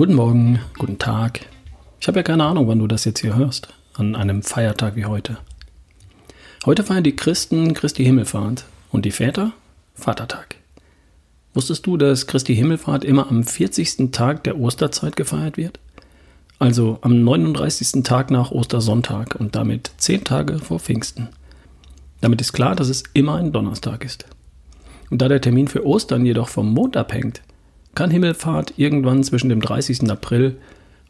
Guten Morgen, guten Tag. Ich habe ja keine Ahnung, wann du das jetzt hier hörst, an einem Feiertag wie heute. Heute feiern die Christen Christi Himmelfahrt und die Väter Vatertag. Wusstest du, dass Christi Himmelfahrt immer am 40. Tag der Osterzeit gefeiert wird? Also am 39. Tag nach Ostersonntag und damit 10 Tage vor Pfingsten. Damit ist klar, dass es immer ein Donnerstag ist. Und da der Termin für Ostern jedoch vom Mond abhängt, Himmelfahrt irgendwann zwischen dem 30. April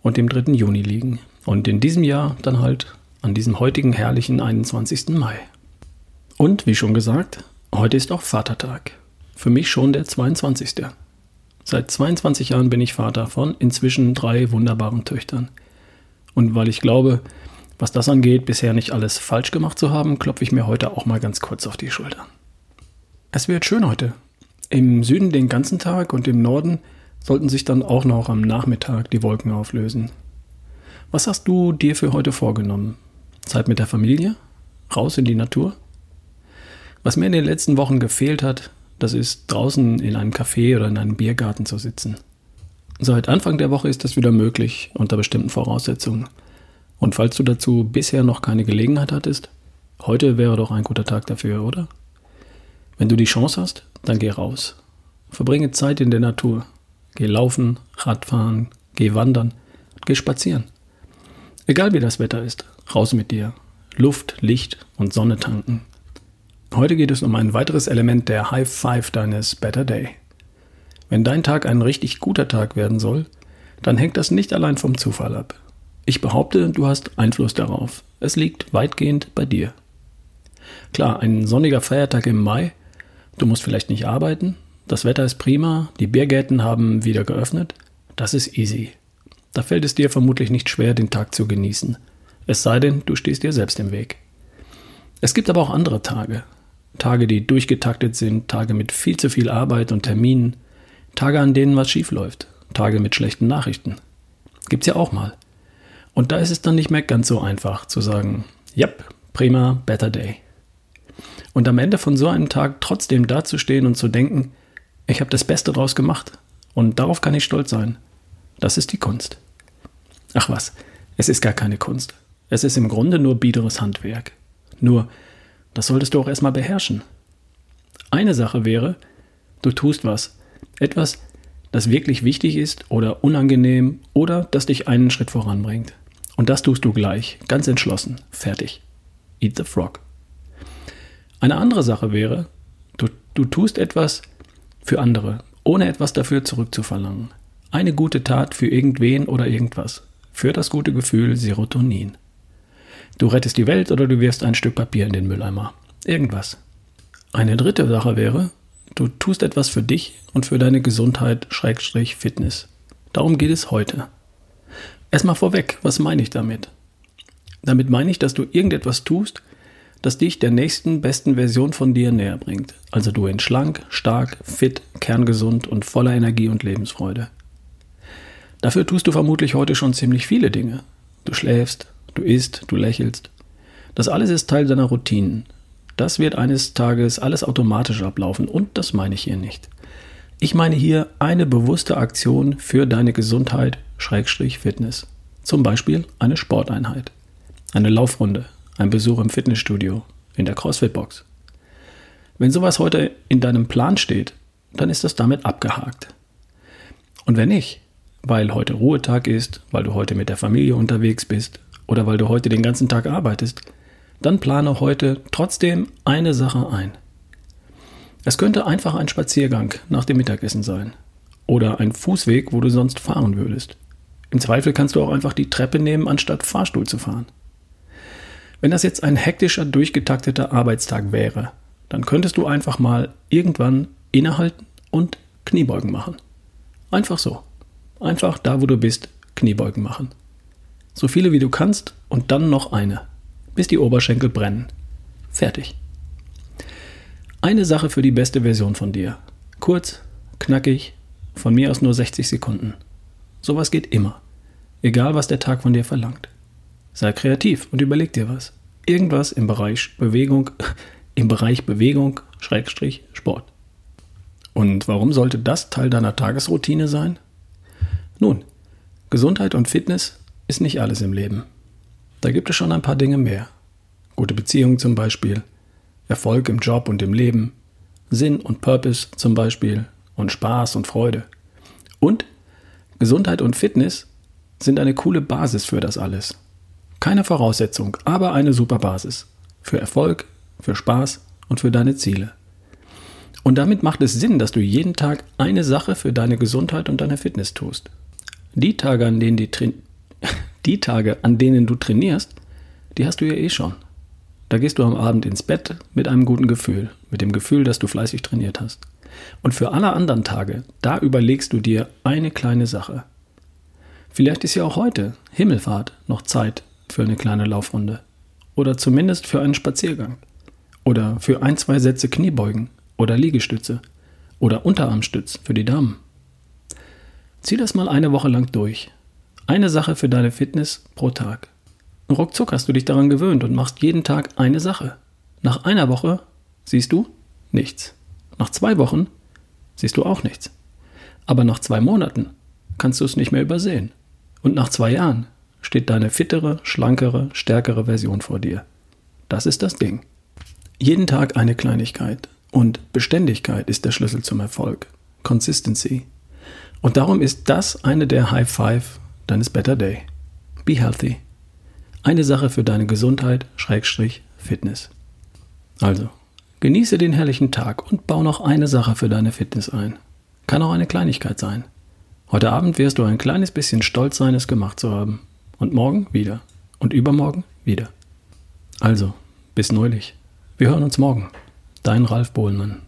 und dem 3. Juni liegen. Und in diesem Jahr dann halt an diesem heutigen herrlichen 21. Mai. Und wie schon gesagt, heute ist auch Vatertag. Für mich schon der 22. Seit 22 Jahren bin ich Vater von inzwischen drei wunderbaren Töchtern. Und weil ich glaube, was das angeht, bisher nicht alles falsch gemacht zu haben, klopfe ich mir heute auch mal ganz kurz auf die Schulter. Es wird schön heute. Im Süden den ganzen Tag und im Norden sollten sich dann auch noch am Nachmittag die Wolken auflösen. Was hast du dir für heute vorgenommen? Zeit mit der Familie? Raus in die Natur? Was mir in den letzten Wochen gefehlt hat, das ist draußen in einem Café oder in einem Biergarten zu sitzen. Seit Anfang der Woche ist das wieder möglich, unter bestimmten Voraussetzungen. Und falls du dazu bisher noch keine Gelegenheit hattest, heute wäre doch ein guter Tag dafür, oder? Wenn du die Chance hast, dann geh raus. Verbringe Zeit in der Natur. Geh laufen, Radfahren, geh wandern, geh spazieren. Egal wie das Wetter ist, raus mit dir. Luft, Licht und Sonne tanken. Heute geht es um ein weiteres Element der High Five deines Better Day. Wenn dein Tag ein richtig guter Tag werden soll, dann hängt das nicht allein vom Zufall ab. Ich behaupte, du hast Einfluss darauf. Es liegt weitgehend bei dir. Klar, ein sonniger Feiertag im Mai, du musst vielleicht nicht arbeiten, das Wetter ist prima, die Biergärten haben wieder geöffnet, das ist easy. Da fällt es dir vermutlich nicht schwer, den Tag zu genießen. Es sei denn, du stehst dir selbst im Weg. Es gibt aber auch andere Tage, Tage, die durchgetaktet sind, Tage mit viel zu viel Arbeit und Terminen, Tage, an denen was schief läuft, Tage mit schlechten Nachrichten. Gibt's ja auch mal. Und da ist es dann nicht mehr ganz so einfach zu sagen, yep, prima, better day. Und am Ende von so einem Tag trotzdem dazustehen und zu denken, ich habe das Beste draus gemacht und darauf kann ich stolz sein. Das ist die Kunst. Ach was, es ist gar keine Kunst. Es ist im Grunde nur biederes Handwerk. Nur, das solltest du auch erstmal beherrschen. Eine Sache wäre, du tust was. Etwas, das wirklich wichtig ist oder unangenehm oder das dich einen Schritt voranbringt. Und das tust du gleich, ganz entschlossen, fertig. Eat the frog. Eine andere Sache wäre, du, du tust etwas für andere, ohne etwas dafür zurückzuverlangen. Eine gute Tat für irgendwen oder irgendwas. Für das gute Gefühl Serotonin. Du rettest die Welt oder du wirfst ein Stück Papier in den Mülleimer. Irgendwas. Eine dritte Sache wäre, du tust etwas für dich und für deine Gesundheit, Schrägstrich, Fitness. Darum geht es heute. Erstmal vorweg, was meine ich damit? Damit meine ich, dass du irgendetwas tust, das dich der nächsten besten Version von dir näher bringt. Also du in schlank, stark, fit, kerngesund und voller Energie und Lebensfreude. Dafür tust du vermutlich heute schon ziemlich viele Dinge. Du schläfst, du isst, du lächelst. Das alles ist Teil deiner Routinen. Das wird eines Tages alles automatisch ablaufen und das meine ich hier nicht. Ich meine hier eine bewusste Aktion für deine Gesundheit, Schrägstrich Fitness. Zum Beispiel eine Sporteinheit, eine Laufrunde, ein Besuch im Fitnessstudio, in der CrossFit-Box. Wenn sowas heute in deinem Plan steht, dann ist das damit abgehakt. Und wenn nicht, weil heute Ruhetag ist, weil du heute mit der Familie unterwegs bist, oder weil du heute den ganzen Tag arbeitest, dann plane heute trotzdem eine Sache ein. Es könnte einfach ein Spaziergang nach dem Mittagessen sein oder ein Fußweg, wo du sonst fahren würdest. Im Zweifel kannst du auch einfach die Treppe nehmen, anstatt Fahrstuhl zu fahren. Wenn das jetzt ein hektischer, durchgetakteter Arbeitstag wäre, dann könntest du einfach mal irgendwann innehalten und Kniebeugen machen. Einfach so. Einfach da, wo du bist, Kniebeugen machen. So viele wie du kannst und dann noch eine, bis die Oberschenkel brennen. Fertig. Eine Sache für die beste Version von dir. Kurz, knackig, von mir aus nur 60 Sekunden. Sowas geht immer. Egal, was der Tag von dir verlangt. Sei kreativ und überleg dir was. Irgendwas im Bereich Bewegung, im Bereich Bewegung, Schrägstrich, Sport. Und warum sollte das Teil deiner Tagesroutine sein? Nun, Gesundheit und Fitness ist nicht alles im Leben. Da gibt es schon ein paar Dinge mehr. Gute Beziehungen zum Beispiel, Erfolg im Job und im Leben, Sinn und Purpose zum Beispiel und Spaß und Freude. Und Gesundheit und Fitness sind eine coole Basis für das alles. Keine Voraussetzung, aber eine super Basis. Für Erfolg, für Spaß und für deine Ziele. Und damit macht es Sinn, dass du jeden Tag eine Sache für deine Gesundheit und deine Fitness tust. Die Tage, an denen, die, die Tage, an denen du trainierst, die hast du ja eh schon. Da gehst du am Abend ins Bett mit einem guten Gefühl, mit dem Gefühl, dass du fleißig trainiert hast. Und für alle anderen Tage, da überlegst du dir eine kleine Sache. Vielleicht ist ja auch heute, Himmelfahrt, noch Zeit für eine kleine Laufrunde. Oder zumindest für einen Spaziergang. Oder für ein, zwei Sätze Kniebeugen oder Liegestütze oder Unterarmstütz für die Damen. Zieh das mal eine Woche lang durch. Eine Sache für deine Fitness pro Tag. Ruckzuck hast du dich daran gewöhnt und machst jeden Tag eine Sache. Nach einer Woche siehst du nichts. Nach zwei Wochen siehst du auch nichts. Aber nach zwei Monaten kannst du es nicht mehr übersehen. Und nach zwei Jahren steht deine fittere, schlankere, stärkere Version vor dir. Das ist das Ding. Jeden Tag eine Kleinigkeit. Und Beständigkeit ist der Schlüssel zum Erfolg. Consistency. Und darum ist das eine der High Five deines Better Day. Be healthy. Eine Sache für deine Gesundheit, Schrägstrich, Fitness. Also, genieße den herrlichen Tag und bau noch eine Sache für deine Fitness ein. Kann auch eine Kleinigkeit sein. Heute Abend wirst du ein kleines bisschen stolz sein, es gemacht zu haben. Und morgen wieder. Und übermorgen wieder. Also, bis neulich. Wir hören uns morgen. Dein Ralf Bohlmann.